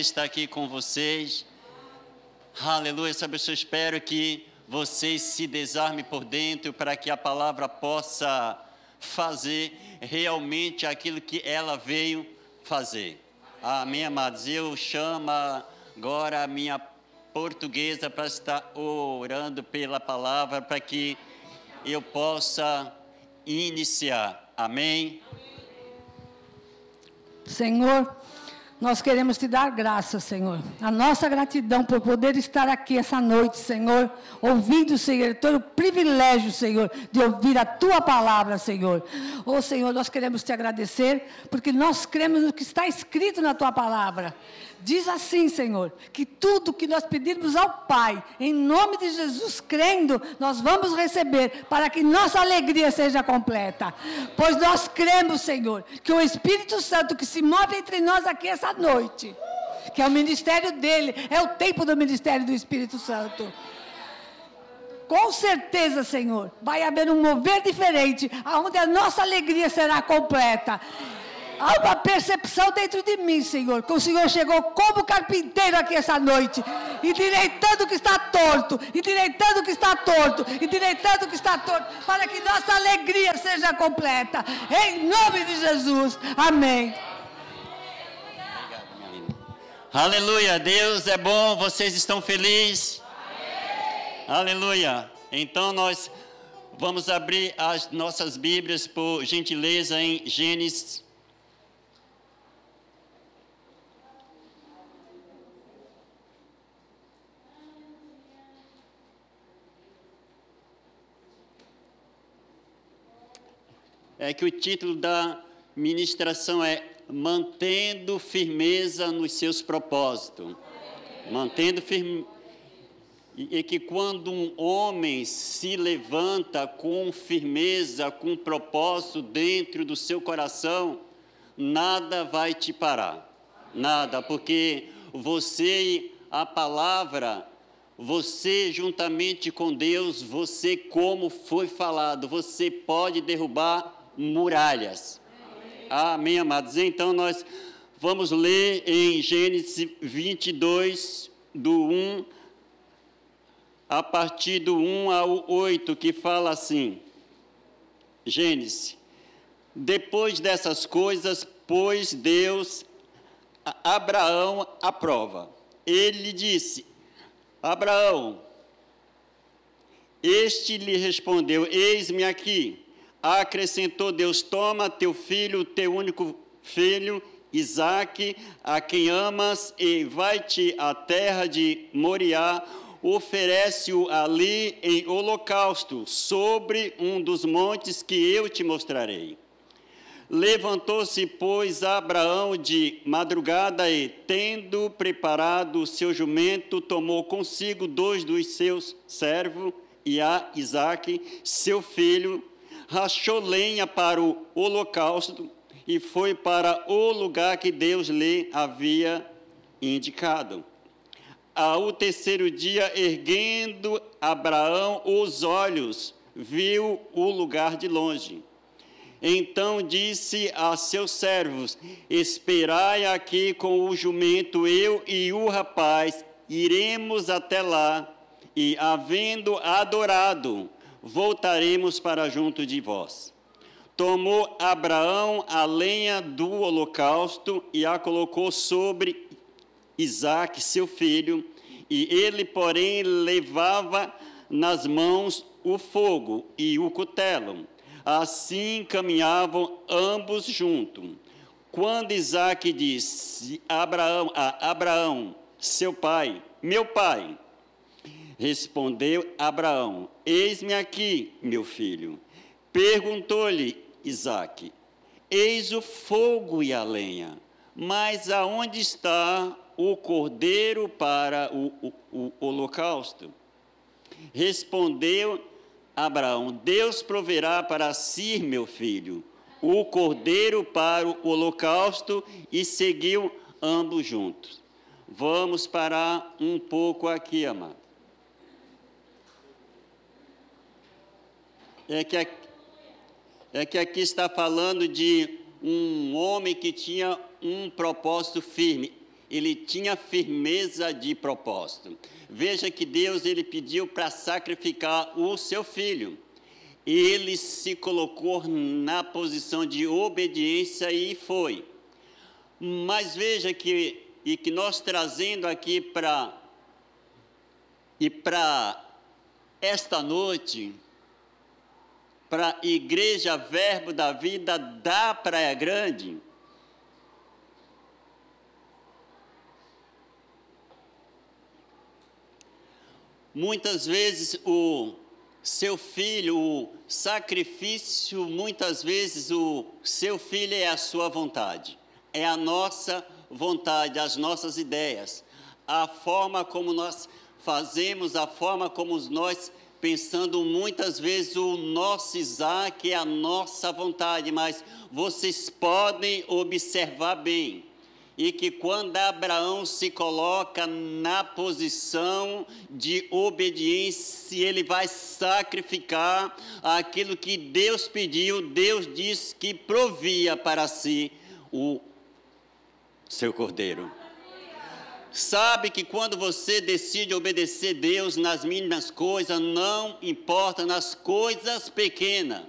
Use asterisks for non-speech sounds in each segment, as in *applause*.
prazer estar aqui com vocês. Aleluia, sabe, eu espero que vocês se desarmem por dentro para que a palavra possa fazer realmente aquilo que ela veio fazer. Amém, amados? Eu chamo agora a minha portuguesa para estar orando pela palavra para que eu possa iniciar. Amém? Senhor, nós queremos te dar graça, Senhor. A nossa gratidão por poder estar aqui essa noite, Senhor, ouvindo, Senhor, todo o privilégio, Senhor, de ouvir a tua palavra, Senhor. Oh, Senhor, nós queremos te agradecer, porque nós cremos no que está escrito na tua palavra. Diz assim, Senhor, que tudo que nós pedirmos ao Pai, em nome de Jesus, crendo, nós vamos receber, para que nossa alegria seja completa. Pois nós cremos, Senhor, que o Espírito Santo que se move entre nós aqui essa noite, que é o ministério dele, é o tempo do ministério do Espírito Santo. Com certeza, Senhor, vai haver um mover diferente, aonde a nossa alegria será completa. Há uma percepção dentro de mim, Senhor, que o Senhor chegou como carpinteiro aqui essa noite, endireitando o que está torto, endireitando o que está torto, endireitando o que está torto, para que nossa alegria seja completa. Em nome de Jesus. Amém. Aleluia, Deus é bom, vocês estão felizes? Aleluia. Então nós vamos abrir as nossas Bíblias por gentileza em Gênesis é que o título da ministração é Mantendo Firmeza nos seus propósitos. Mantendo firme e que quando um homem se levanta com firmeza, com propósito dentro do seu coração, nada vai te parar. Nada, porque você a palavra, você juntamente com Deus, você como foi falado, você pode derrubar muralhas. Amém. Amém, amados. Então nós vamos ler em Gênesis 22, do 1 a partir do 1 ao 8, que fala assim: Gênesis. Depois dessas coisas, pôs Deus a Abraão à prova. Ele disse: Abraão, este lhe respondeu: Eis-me aqui. Acrescentou Deus: Toma teu filho, teu único filho, Isaque, a quem amas, e vai-te à terra de Moriá, oferece-o ali em holocausto, sobre um dos montes que eu te mostrarei. Levantou-se, pois, Abraão de madrugada e, tendo preparado o seu jumento, tomou consigo dois dos seus servos e a Isaque, seu filho, rachou lenha para o holocausto e foi para o lugar que Deus lhe havia indicado. Ao terceiro dia, erguendo Abraão os olhos, viu o lugar de longe. Então disse a seus servos: Esperai aqui com o jumento, eu e o rapaz, iremos até lá, e havendo adorado, voltaremos para junto de vós. Tomou Abraão a lenha do holocausto e a colocou sobre Isaque, seu filho, e ele, porém, levava nas mãos o fogo e o cutelo. Assim caminhavam ambos juntos. Quando Isaque disse Abraão, a Abraão, seu pai, meu pai, Respondeu Abraão: Eis-me aqui, meu filho. Perguntou-lhe Isaque: Eis o fogo e a lenha, mas aonde está o cordeiro para o, o, o holocausto? Respondeu Abraão: Deus proverá para si, meu filho, o cordeiro para o holocausto, e seguiu ambos juntos. Vamos parar um pouco aqui, amado. É que, aqui, é que aqui está falando de um homem que tinha um propósito firme. ele tinha firmeza de propósito. Veja que Deus ele pediu para sacrificar o seu filho. Ele se colocou na posição de obediência e foi. Mas veja que e que nós trazendo aqui para e para esta noite para a Igreja Verbo da Vida da Praia Grande, Muitas vezes o seu filho, o sacrifício, muitas vezes o seu filho é a sua vontade, é a nossa vontade, as nossas ideias, a forma como nós fazemos, a forma como nós pensando muitas vezes o nosso Isaac é a nossa vontade, mas vocês podem observar bem e que quando Abraão se coloca na posição de obediência, ele vai sacrificar aquilo que Deus pediu, Deus disse que provia para si o seu cordeiro. Sabe que quando você decide obedecer Deus nas mínimas coisas, não importa nas coisas pequenas.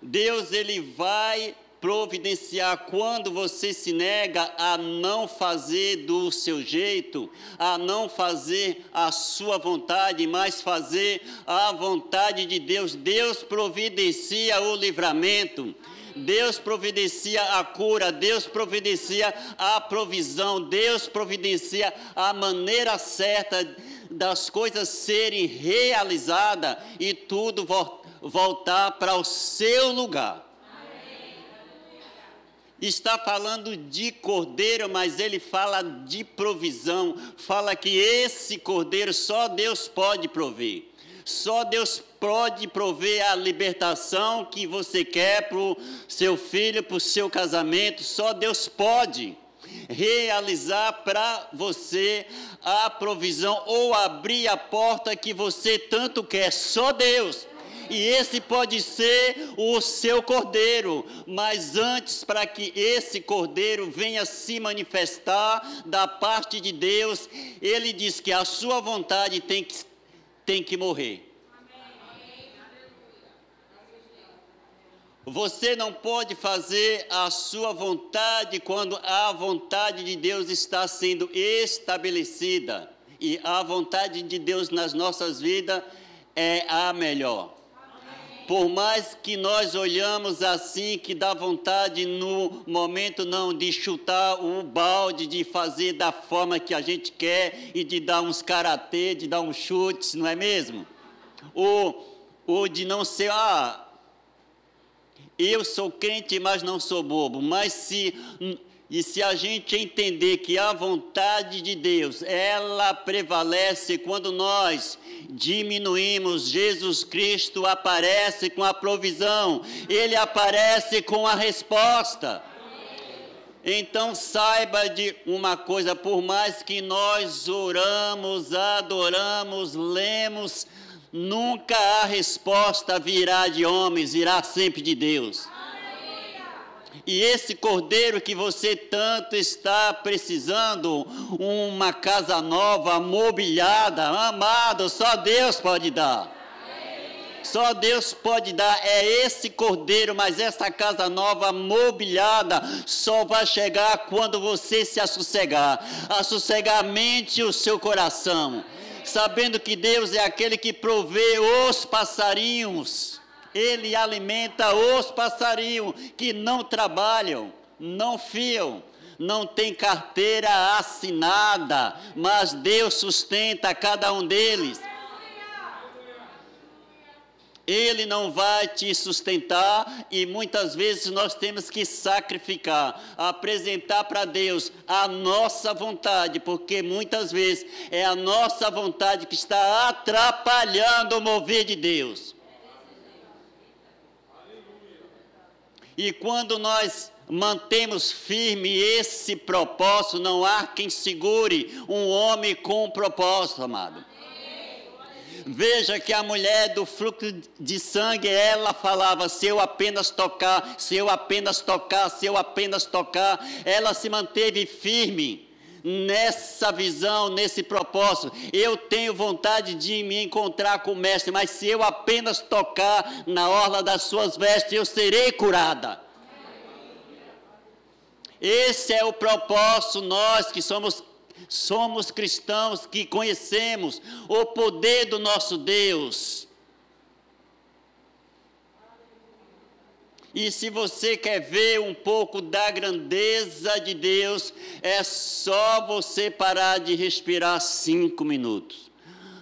Deus ele vai providenciar quando você se nega a não fazer do seu jeito, a não fazer a sua vontade, mas fazer a vontade de Deus. Deus providencia o livramento. Deus providencia a cura, Deus providencia a provisão, Deus providencia a maneira certa das coisas serem realizadas e tudo voltar para o seu lugar está falando de cordeiro, mas ele fala de provisão, fala que esse cordeiro só Deus pode prover. Só Deus pode prover a libertação que você quer para o seu filho, para o seu casamento. Só Deus pode realizar para você a provisão ou abrir a porta que você tanto quer. Só Deus e esse pode ser o seu cordeiro, mas antes, para que esse cordeiro venha se manifestar da parte de Deus, ele diz que a sua vontade tem que, tem que morrer. Você não pode fazer a sua vontade quando a vontade de Deus está sendo estabelecida. E a vontade de Deus nas nossas vidas é a melhor. Por mais que nós olhamos assim, que dá vontade no momento não de chutar o balde, de fazer da forma que a gente quer e de dar uns karatê, de dar uns chutes, não é mesmo? Ou, ou de não ser, ah, eu sou crente, mas não sou bobo. Mas se e se a gente entender que a vontade de Deus, ela prevalece quando nós diminuímos, Jesus Cristo aparece com a provisão, ele aparece com a resposta. Então saiba de uma coisa, por mais que nós oramos, adoramos, lemos, nunca a resposta virá de homens, irá sempre de Deus. E esse cordeiro que você tanto está precisando, uma casa nova, mobiliada, amado, só Deus pode dar. Só Deus pode dar é esse cordeiro, mas essa casa nova, mobiliada, só vai chegar quando você se assossegar. Assossegar a mente e o seu coração. Sabendo que Deus é aquele que provê os passarinhos ele alimenta os passarinhos que não trabalham, não fiam, não tem carteira assinada, mas Deus sustenta cada um deles. Ele não vai te sustentar e muitas vezes nós temos que sacrificar, apresentar para Deus a nossa vontade, porque muitas vezes é a nossa vontade que está atrapalhando o mover de Deus. E quando nós mantemos firme esse propósito, não há quem segure um homem com propósito, amado. Veja que a mulher do fluxo de sangue, ela falava: se eu apenas tocar, se eu apenas tocar, se eu apenas tocar, ela se manteve firme nessa visão, nesse propósito. Eu tenho vontade de me encontrar com o Mestre, mas se eu apenas tocar na orla das suas vestes, eu serei curada. Esse é o propósito, nós que somos somos cristãos que conhecemos o poder do nosso Deus. E se você quer ver um pouco da grandeza de Deus, é só você parar de respirar cinco minutos.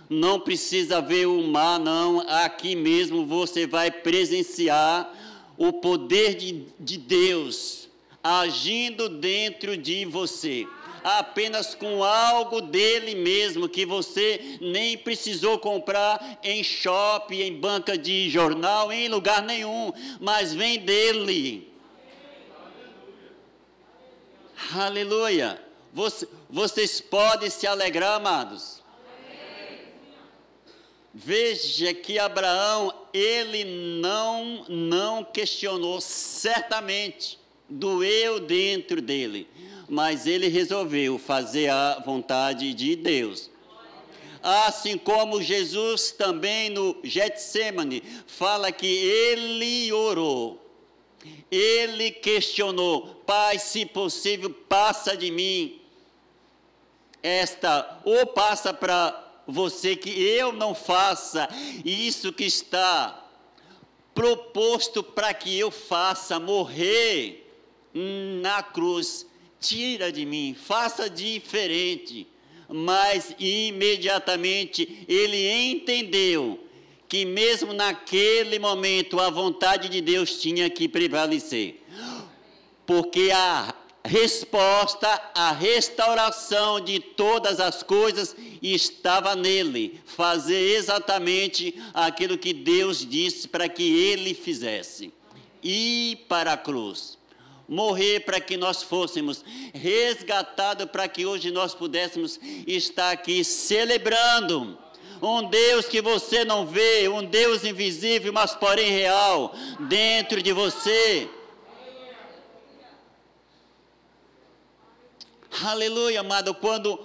Não precisa ver o mar, não. Aqui mesmo você vai presenciar o poder de, de Deus agindo dentro de você apenas com algo dele mesmo, que você nem precisou comprar em shopping, em banca de jornal, em lugar nenhum, mas vem dele. Aleluia. Você, vocês podem se alegrar, amados. Veja que Abraão, ele não, não questionou, certamente, doeu dentro dele mas ele resolveu fazer a vontade de Deus. Assim como Jesus também no Getsemane fala que ele orou. Ele questionou: Pai, se possível, passa de mim esta, ou passa para você que eu não faça isso que está proposto para que eu faça morrer na cruz tira de mim, faça diferente. Mas imediatamente ele entendeu que, mesmo naquele momento, a vontade de Deus tinha que prevalecer. Porque a resposta, a restauração de todas as coisas estava nele, fazer exatamente aquilo que Deus disse para que ele fizesse. Ir para a cruz morrer para que nós fôssemos resgatados, para que hoje nós pudéssemos estar aqui celebrando. Um Deus que você não vê, um Deus invisível, mas porém real, dentro de você. Aleluia, amado. Quando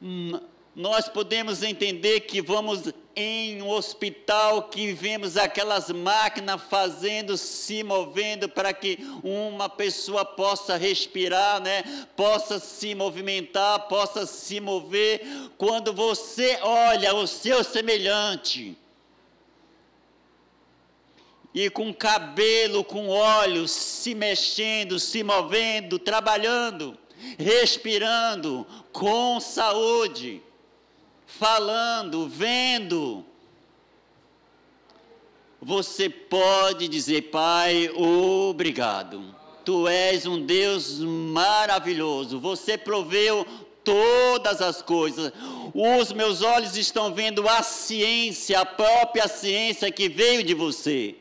hum, nós podemos entender que vamos em um hospital que vemos aquelas máquinas fazendo, se movendo para que uma pessoa possa respirar, né? Possa se movimentar, possa se mover. Quando você olha o seu semelhante e com cabelo, com olhos, se mexendo, se movendo, trabalhando, respirando, com saúde falando, vendo. Você pode dizer, Pai, obrigado. Tu és um Deus maravilhoso. Você proveu todas as coisas. Os meus olhos estão vendo a ciência, a própria ciência que veio de você.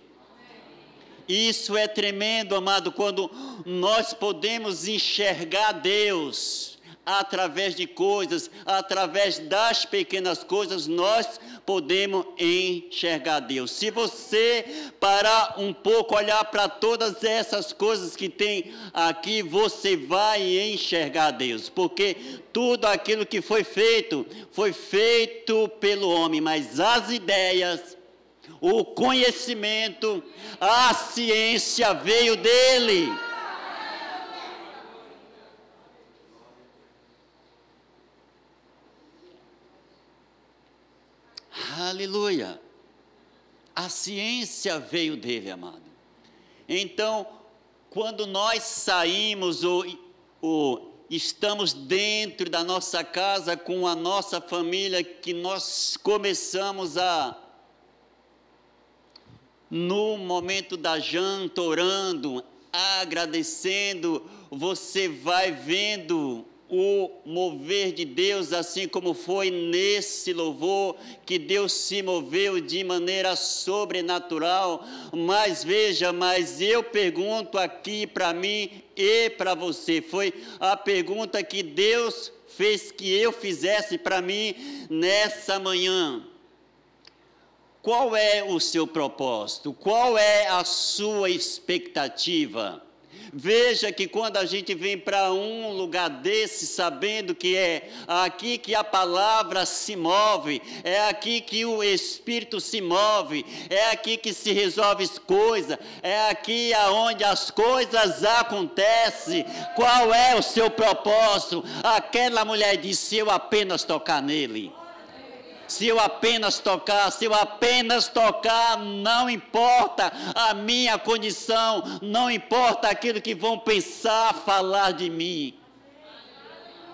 Isso é tremendo, amado, quando nós podemos enxergar Deus através de coisas, através das pequenas coisas, nós podemos enxergar Deus. Se você parar um pouco, olhar para todas essas coisas que tem aqui, você vai enxergar Deus, porque tudo aquilo que foi feito, foi feito pelo homem, mas as ideias, o conhecimento, a ciência veio dele. Aleluia. A ciência veio dele, amado. Então, quando nós saímos ou, ou estamos dentro da nossa casa com a nossa família, que nós começamos a, no momento da janta, orando, agradecendo, você vai vendo o mover de Deus, assim como foi nesse louvor, que Deus se moveu de maneira sobrenatural. Mas veja, mas eu pergunto aqui para mim e para você, foi a pergunta que Deus fez que eu fizesse para mim nessa manhã. Qual é o seu propósito? Qual é a sua expectativa? Veja que quando a gente vem para um lugar desse, sabendo que é aqui que a palavra se move, é aqui que o Espírito se move, é aqui que se resolve as coisas, é aqui aonde as coisas acontecem. Qual é o seu propósito? Aquela mulher disse: Eu apenas tocar nele. Se eu apenas tocar, se eu apenas tocar, não importa a minha condição, não importa aquilo que vão pensar, falar de mim.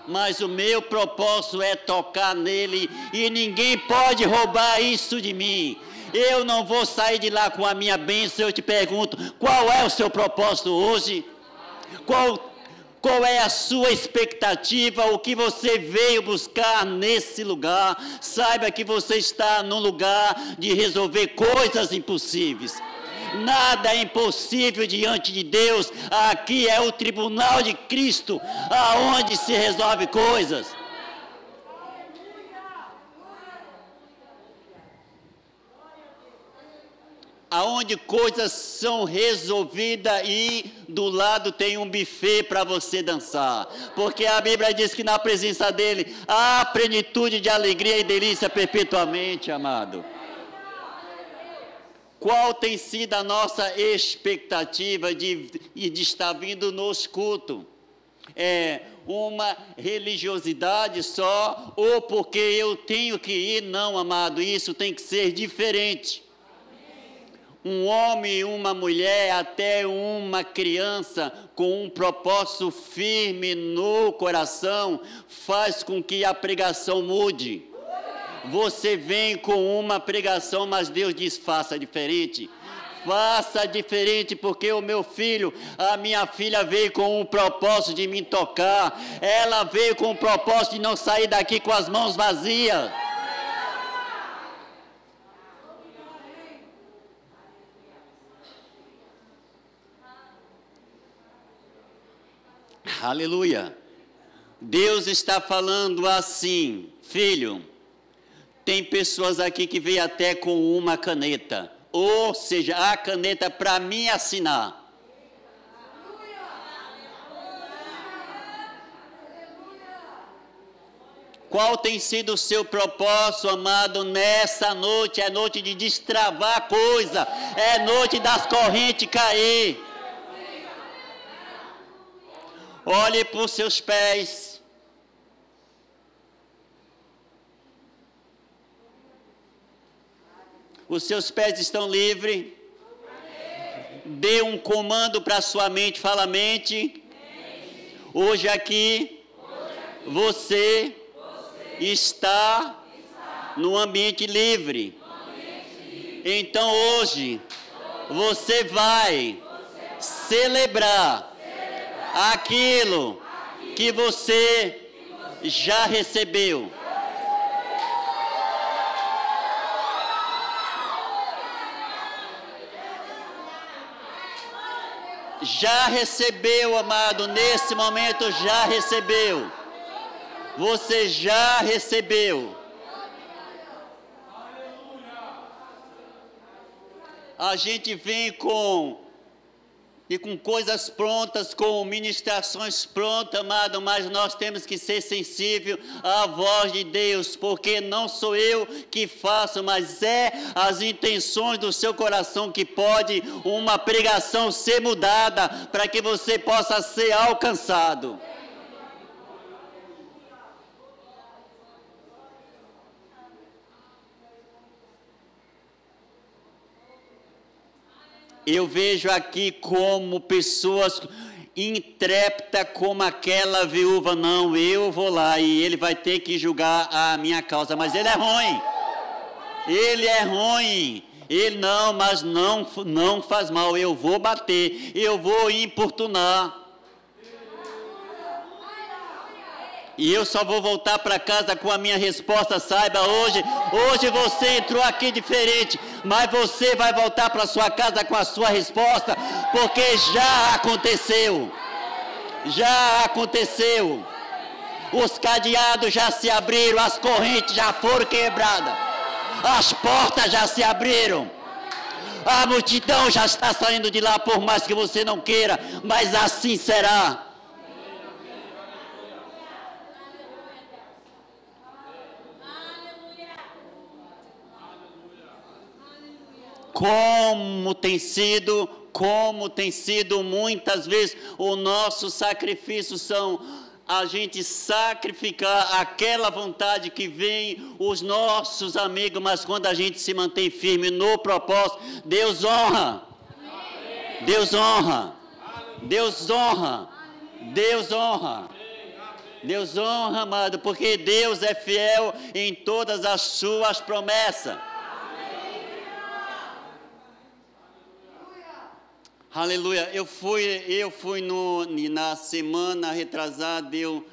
Mas o meu propósito é tocar nele e ninguém pode roubar isso de mim. Eu não vou sair de lá com a minha bênção. Eu te pergunto: qual é o seu propósito hoje? Qual qual é a sua expectativa? O que você veio buscar nesse lugar? Saiba que você está no lugar de resolver coisas impossíveis. Nada é impossível diante de Deus. Aqui é o tribunal de Cristo, aonde se resolve coisas. Aonde coisas são resolvidas e do lado tem um buffet para você dançar. Porque a Bíblia diz que na presença dele há plenitude de alegria e delícia perpetuamente, amado. Qual tem sido a nossa expectativa de, de estar vindo nos cultos? É uma religiosidade só, ou porque eu tenho que ir? Não, amado, isso tem que ser diferente um homem, uma mulher, até uma criança com um propósito firme no coração, faz com que a pregação mude. Você vem com uma pregação, mas Deus diz: faça diferente. Faça diferente, porque o meu filho, a minha filha veio com um propósito de me tocar. Ela veio com o propósito de não sair daqui com as mãos vazias. Aleluia. Deus está falando assim, filho. Tem pessoas aqui que veio até com uma caneta, ou seja, a caneta para mim assinar. Qual tem sido o seu propósito, amado, nessa noite? É noite de destravar coisa, é noite das correntes cair. Olhe para os seus pés. Os seus pés estão livres. Dê um comando para a sua mente, fala mente. Hoje aqui, você está no ambiente livre. Então hoje, você vai celebrar aquilo que você já recebeu. Já recebeu, amado, nesse momento já recebeu. Você já recebeu. A gente vem com e com coisas prontas, com ministrações prontas, amado, mas nós temos que ser sensível à voz de Deus, porque não sou eu que faço, mas é as intenções do seu coração que pode uma pregação ser mudada para que você possa ser alcançado. Eu vejo aqui como pessoas intrépida como aquela viúva, não, eu vou lá e ele vai ter que julgar a minha causa, mas ele é ruim. Ele é ruim. Ele não, mas não, não faz mal. Eu vou bater, eu vou importunar. E eu só vou voltar para casa com a minha resposta. Saiba hoje, hoje você entrou aqui diferente, mas você vai voltar para sua casa com a sua resposta, porque já aconteceu. Já aconteceu. Os cadeados já se abriram, as correntes já foram quebradas. As portas já se abriram. A multidão já está saindo de lá, por mais que você não queira, mas assim será. Como tem sido, como tem sido muitas vezes o nosso sacrifício são a gente sacrificar aquela vontade que vem os nossos amigos, mas quando a gente se mantém firme no propósito, Deus honra. Deus honra. Deus honra. Deus honra. Deus honra, amado, porque Deus é fiel em todas as suas promessas. Aleluia. Eu fui, eu fui no, na semana retrasada, eu,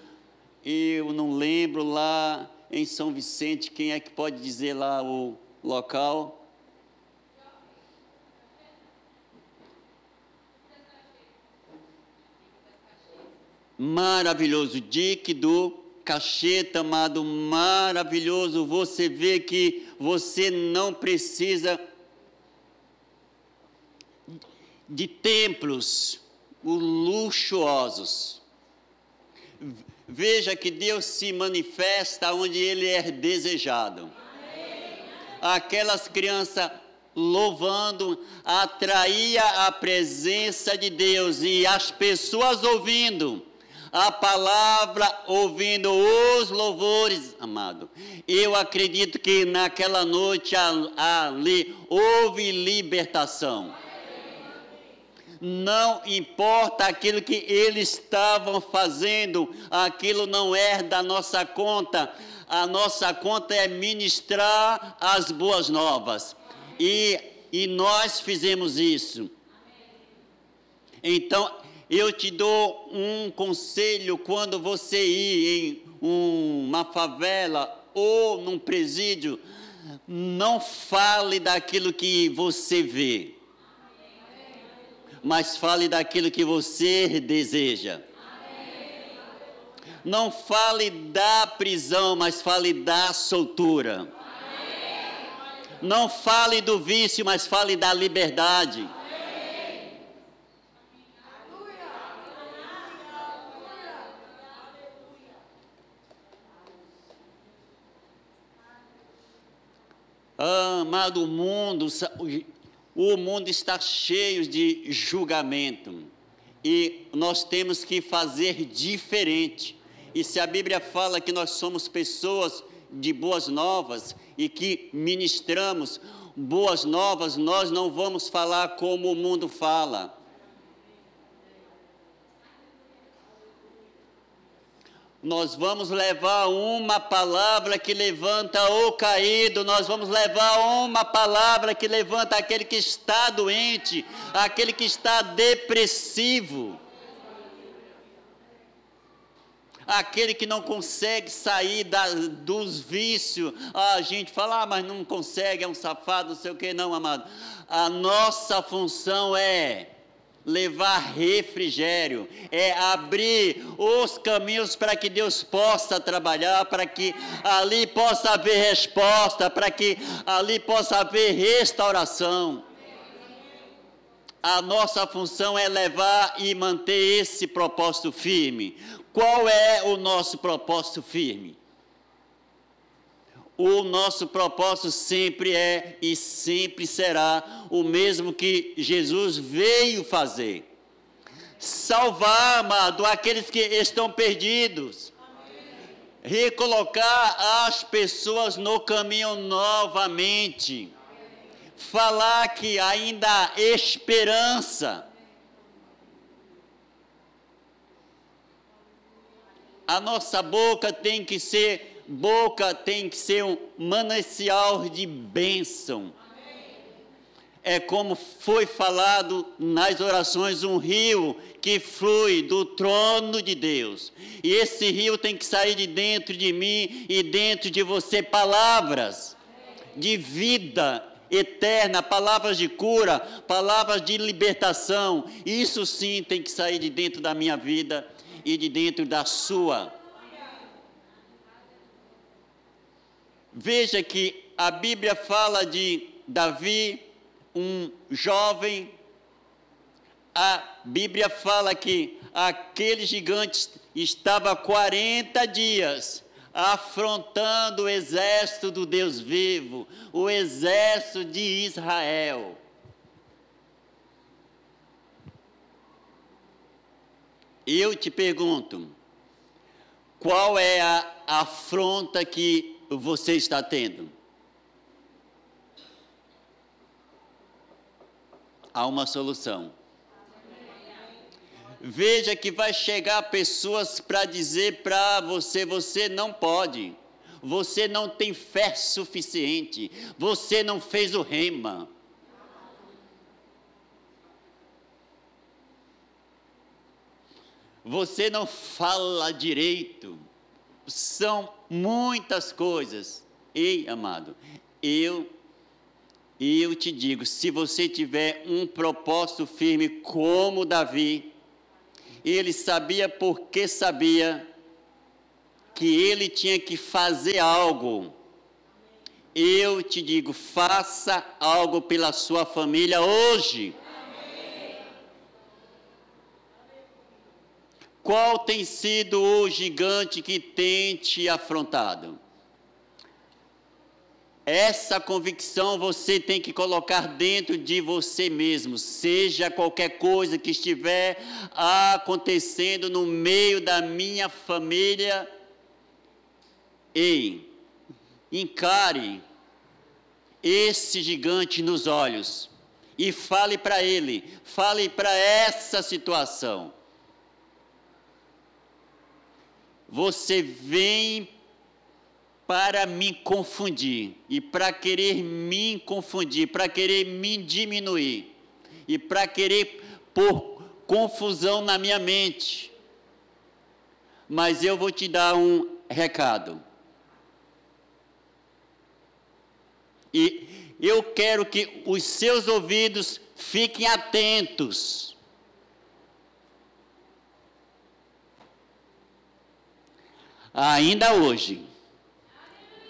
eu não lembro lá em São Vicente, quem é que pode dizer lá o local? Maravilhoso, Dick do Cacheta, amado, maravilhoso. Você vê que você não precisa de templos luxuosos. Veja que Deus se manifesta onde Ele é desejado. Aquelas crianças louvando atraía a presença de Deus e as pessoas ouvindo a palavra, ouvindo os louvores, amado. Eu acredito que naquela noite ali houve libertação não importa aquilo que eles estavam fazendo, aquilo não é da nossa conta. A nossa conta é ministrar as boas novas. E, e nós fizemos isso. Então, eu te dou um conselho quando você ir em uma favela ou num presídio, não fale daquilo que você vê mas fale daquilo que você deseja. Não fale da prisão, mas fale da soltura. Não fale do vício, mas fale da liberdade. Amado mundo, o mundo está cheio de julgamento e nós temos que fazer diferente. E se a Bíblia fala que nós somos pessoas de boas novas e que ministramos boas novas, nós não vamos falar como o mundo fala. Nós vamos levar uma palavra que levanta o caído, nós vamos levar uma palavra que levanta aquele que está doente, aquele que está depressivo, aquele que não consegue sair da, dos vícios. Ah, a gente fala, ah, mas não consegue, é um safado, não sei o que, não, amado. A nossa função é levar refrigério, é abrir os caminhos para que Deus possa trabalhar, para que ali possa haver resposta, para que ali possa haver restauração. A nossa função é levar e manter esse propósito firme. Qual é o nosso propósito firme? O nosso propósito sempre é e sempre será o mesmo que Jesus veio fazer: salvar, amado, aqueles que estão perdidos, recolocar as pessoas no caminho novamente, falar que ainda há esperança. A nossa boca tem que ser boca tem que ser um manancial de bênção. É como foi falado nas orações, um rio que flui do trono de Deus. E esse rio tem que sair de dentro de mim e dentro de você palavras de vida eterna, palavras de cura, palavras de libertação. Isso sim tem que sair de dentro da minha vida e de dentro da sua. Veja que a Bíblia fala de Davi, um jovem. A Bíblia fala que aquele gigante estava 40 dias afrontando o exército do Deus vivo, o exército de Israel. Eu te pergunto, qual é a afronta que você está tendo? Há uma solução. Veja que vai chegar pessoas para dizer para você: você não pode, você não tem fé suficiente, você não fez o rema. Você não fala direito. São muitas coisas. Ei, amado, eu eu te digo, se você tiver um propósito firme como Davi, ele sabia porque sabia que ele tinha que fazer algo. Eu te digo, faça algo pela sua família hoje. Qual tem sido o gigante que tem te afrontado? Essa convicção você tem que colocar dentro de você mesmo, seja qualquer coisa que estiver acontecendo no meio da minha família. Ei, encare esse gigante nos olhos e fale para ele, fale para essa situação. Você vem para me confundir e para querer me confundir, para querer me diminuir e para querer pôr confusão na minha mente. Mas eu vou te dar um recado. E eu quero que os seus ouvidos fiquem atentos. Ainda hoje,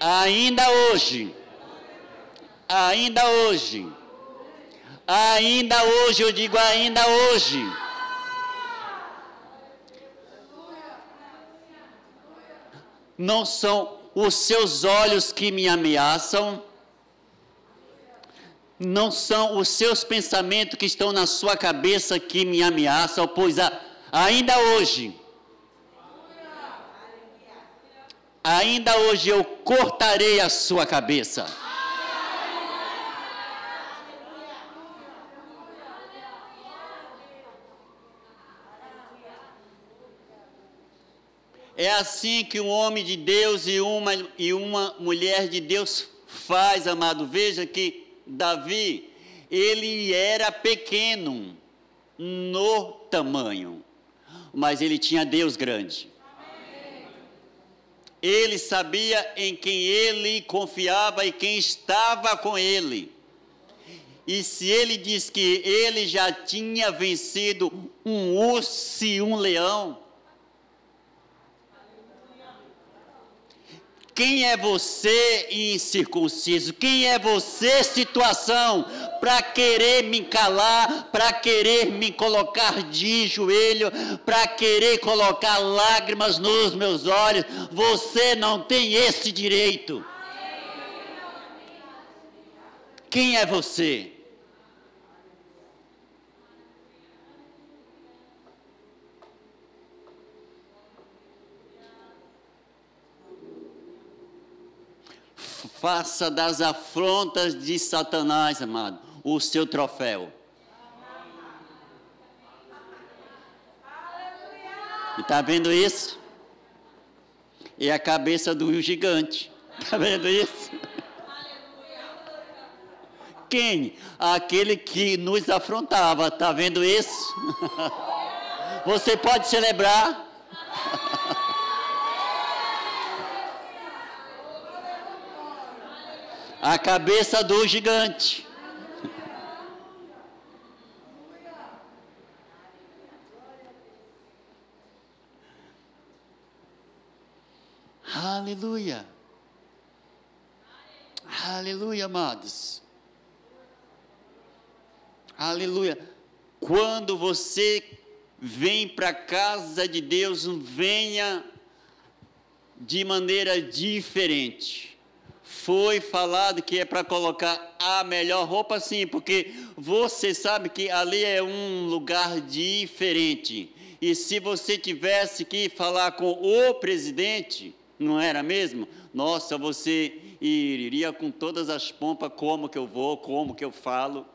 ainda hoje, ainda hoje, ainda hoje, eu digo ainda hoje. Não são os seus olhos que me ameaçam, não são os seus pensamentos que estão na sua cabeça que me ameaçam, pois ainda hoje, ainda hoje eu cortarei a sua cabeça. É assim que um homem de Deus e uma, e uma mulher de Deus faz, amado. Veja que Davi, ele era pequeno no tamanho, mas ele tinha Deus grande. Ele sabia em quem ele confiava e quem estava com ele. E se ele diz que ele já tinha vencido um urso e um leão, Quem é você, incircunciso? Quem é você, situação, para querer me calar, para querer me colocar de joelho, para querer colocar lágrimas nos meus olhos? Você não tem esse direito. Quem é você? Faça das afrontas de Satanás, amado, o seu troféu. Está vendo isso? É a cabeça do gigante. Está *laughs* vendo isso? Quem? Aquele que nos afrontava. Está vendo isso? *laughs* Você pode celebrar. A cabeça do gigante. Aleluia. Aleluia, amados. Aleluia. Quando você vem para a casa de Deus, venha de maneira diferente. Foi falado que é para colocar a melhor roupa, sim, porque você sabe que ali é um lugar diferente. E se você tivesse que falar com o presidente, não era mesmo? Nossa, você iria com todas as pompas, como que eu vou, como que eu falo.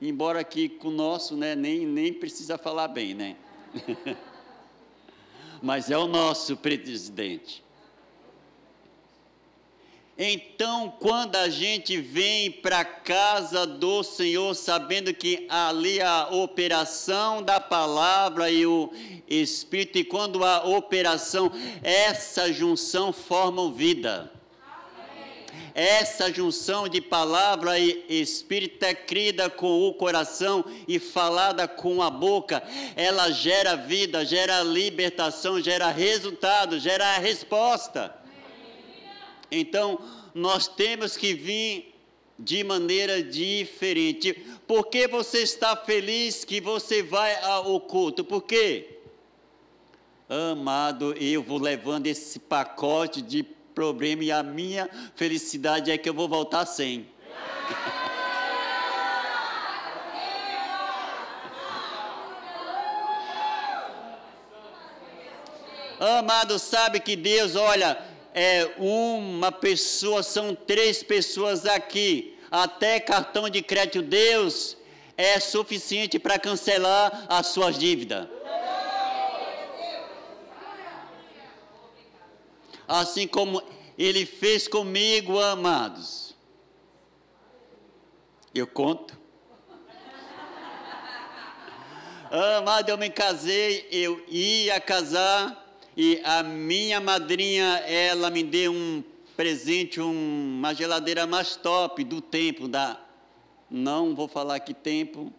Embora aqui com o nosso, né, nem, nem precisa falar bem, né? *laughs* Mas é o nosso presidente. Então, quando a gente vem para a casa do Senhor, sabendo que ali a operação da palavra e o Espírito, e quando a operação, essa junção formam vida. Essa junção de palavra e espírito é crida com o coração e falada com a boca, ela gera vida, gera libertação, gera resultado, gera resposta. Então, nós temos que vir de maneira diferente. Por que você está feliz que você vai ao culto? Por quê? Amado, eu vou levando esse pacote de problema e a minha felicidade é que eu vou voltar sem. *laughs* Amado, sabe que Deus, olha, é uma pessoa, são três pessoas aqui. Até cartão de crédito, Deus é suficiente para cancelar as suas dívidas. Assim como Ele fez comigo, amados. Eu conto. *laughs* Amado, eu me casei, eu ia casar e a minha madrinha, ela me deu um presente, um, uma geladeira mais top do tempo da. Não vou falar que tempo.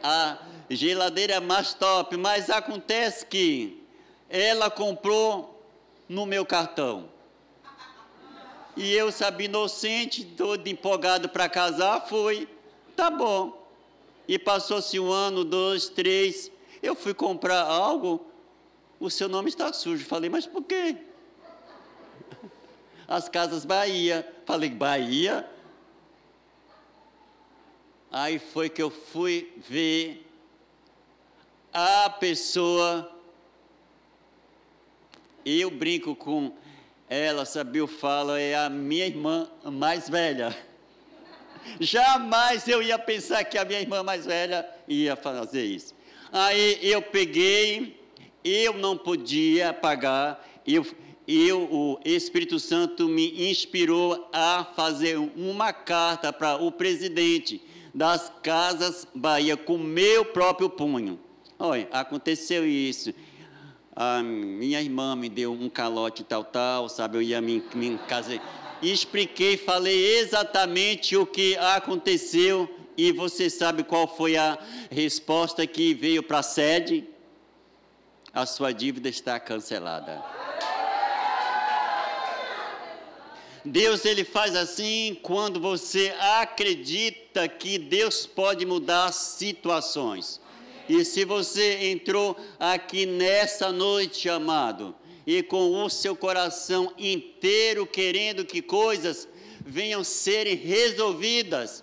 A geladeira mais top, mas acontece que ela comprou no meu cartão. E eu, sabia inocente, todo empolgado para casar, fui. Tá bom. E passou-se um ano, dois, três. Eu fui comprar algo, o seu nome está sujo. Falei, mas por quê? As Casas Bahia. Falei, Bahia? Aí foi que eu fui ver a pessoa. Eu brinco com ela, sabia, eu falo, é a minha irmã mais velha. Jamais eu ia pensar que a minha irmã mais velha ia fazer isso. Aí eu peguei eu não podia pagar, eu, eu, o Espírito Santo me inspirou a fazer uma carta para o presidente das Casas Bahia com meu próprio punho. Olha, aconteceu isso. A minha irmã me deu um calote tal, tal, sabe? Eu ia me, me casei. Expliquei, falei exatamente o que aconteceu e você sabe qual foi a resposta que veio para a sede? A sua dívida está cancelada. Deus ele faz assim quando você acredita que Deus pode mudar situações. E se você entrou aqui nessa noite, amado, e com o seu coração inteiro querendo que coisas venham serem resolvidas,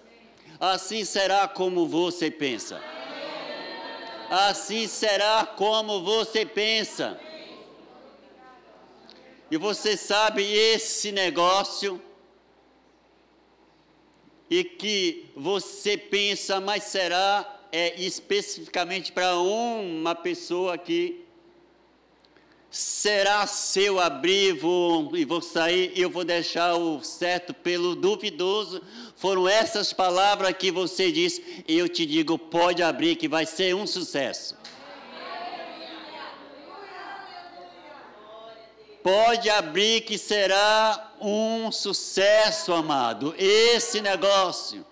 assim será como você pensa assim será como você pensa. E você sabe esse negócio e que você pensa, mas será é especificamente para uma pessoa que será seu abrigo e vou sair, eu vou deixar o certo pelo duvidoso. Foram essas palavras que você disse, eu te digo, pode abrir que vai ser um sucesso. Pode abrir que será um sucesso, amado. Esse negócio.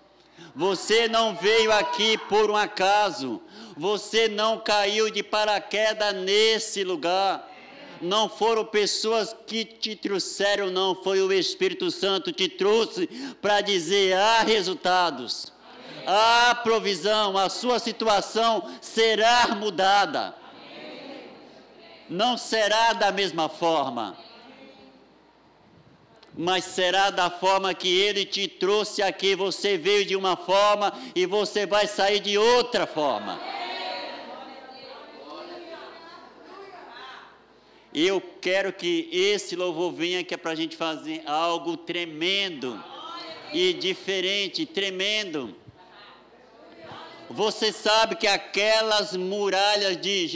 Você não veio aqui por um acaso. Você não caiu de paraquedas nesse lugar não foram pessoas que te trouxeram, não, foi o Espírito Santo que te trouxe para dizer: há resultados, há provisão, a sua situação será mudada. Não será da mesma forma mas será da forma que ele te trouxe aqui. Você veio de uma forma e você vai sair de outra forma. Eu quero que esse louvor venha que é para a gente fazer algo tremendo e diferente, tremendo. Você sabe que aquelas muralhas de